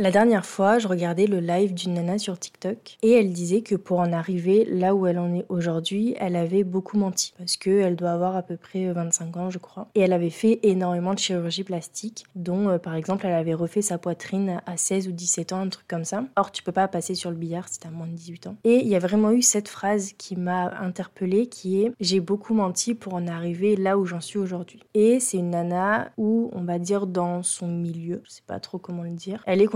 La dernière fois, je regardais le live d'une nana sur TikTok et elle disait que pour en arriver là où elle en est aujourd'hui, elle avait beaucoup menti parce qu'elle doit avoir à peu près 25 ans, je crois. Et elle avait fait énormément de chirurgie plastique, dont euh, par exemple elle avait refait sa poitrine à 16 ou 17 ans, un truc comme ça. Or, tu peux pas passer sur le billard si t'as moins de 18 ans. Et il y a vraiment eu cette phrase qui m'a interpellée qui est J'ai beaucoup menti pour en arriver là où j'en suis aujourd'hui. Et c'est une nana où, on va dire, dans son milieu, je sais pas trop comment le dire, elle est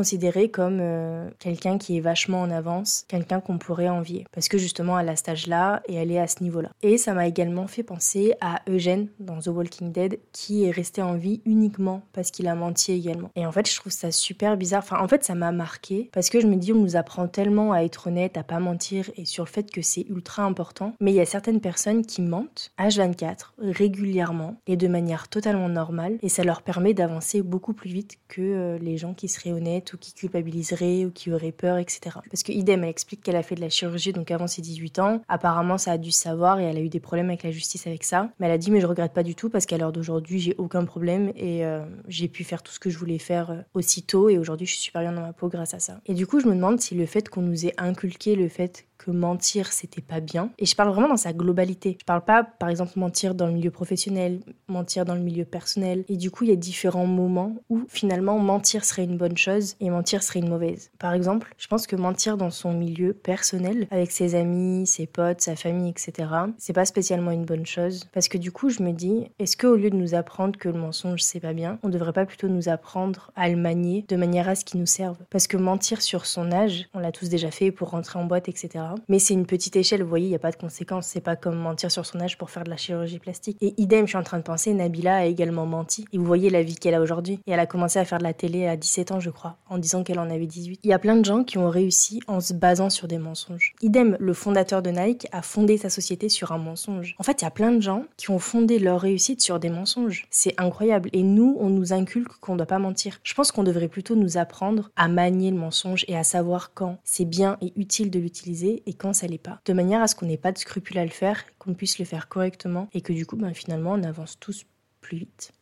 comme euh, quelqu'un qui est vachement en avance, quelqu'un qu'on pourrait envier. Parce que justement, elle a cet âge-là et elle est à ce niveau-là. Et ça m'a également fait penser à Eugène dans The Walking Dead, qui est resté en vie uniquement parce qu'il a menti également. Et en fait, je trouve ça super bizarre. Enfin, en fait, ça m'a marqué parce que je me dis, on nous apprend tellement à être honnête, à pas mentir et sur le fait que c'est ultra important. Mais il y a certaines personnes qui mentent H24 régulièrement et de manière totalement normale et ça leur permet d'avancer beaucoup plus vite que euh, les gens qui seraient honnêtes ou qui culpabiliserait ou qui aurait peur, etc. Parce que idem, elle explique qu'elle a fait de la chirurgie donc avant ses 18 ans. Apparemment, ça a dû savoir et elle a eu des problèmes avec la justice avec ça. Mais elle a dit mais je regrette pas du tout parce qu'à l'heure d'aujourd'hui, j'ai aucun problème et euh, j'ai pu faire tout ce que je voulais faire euh, aussitôt et aujourd'hui, je suis super bien dans ma peau grâce à ça. Et du coup, je me demande si le fait qu'on nous ait inculqué le fait que mentir c'était pas bien. Et je parle vraiment dans sa globalité. Je parle pas par exemple mentir dans le milieu professionnel, mentir dans le milieu personnel. Et du coup, il y a différents moments où finalement mentir serait une bonne chose et mentir serait une mauvaise. Par exemple, je pense que mentir dans son milieu personnel, avec ses amis, ses potes, sa famille, etc., c'est pas spécialement une bonne chose. Parce que du coup, je me dis, est-ce qu'au lieu de nous apprendre que le mensonge c'est pas bien, on devrait pas plutôt nous apprendre à le manier de manière à ce qu'il nous serve? Parce que mentir sur son âge, on l'a tous déjà fait pour rentrer en boîte, etc. Mais c'est une petite échelle, vous voyez, il n'y a pas de conséquences. C'est pas comme mentir sur son âge pour faire de la chirurgie plastique. Et idem, je suis en train de penser, Nabila a également menti. Et vous voyez la vie qu'elle a aujourd'hui. Et elle a commencé à faire de la télé à 17 ans, je crois, en disant qu'elle en avait 18. Il y a plein de gens qui ont réussi en se basant sur des mensonges. Idem, le fondateur de Nike a fondé sa société sur un mensonge. En fait, il y a plein de gens qui ont fondé leur réussite sur des mensonges. C'est incroyable. Et nous, on nous inculque qu'on ne doit pas mentir. Je pense qu'on devrait plutôt nous apprendre à manier le mensonge et à savoir quand c'est bien et utile de l'utiliser et quand ça l'est pas. De manière à ce qu'on n'ait pas de scrupules à le faire, qu'on puisse le faire correctement et que du coup, ben, finalement, on avance tous plus vite.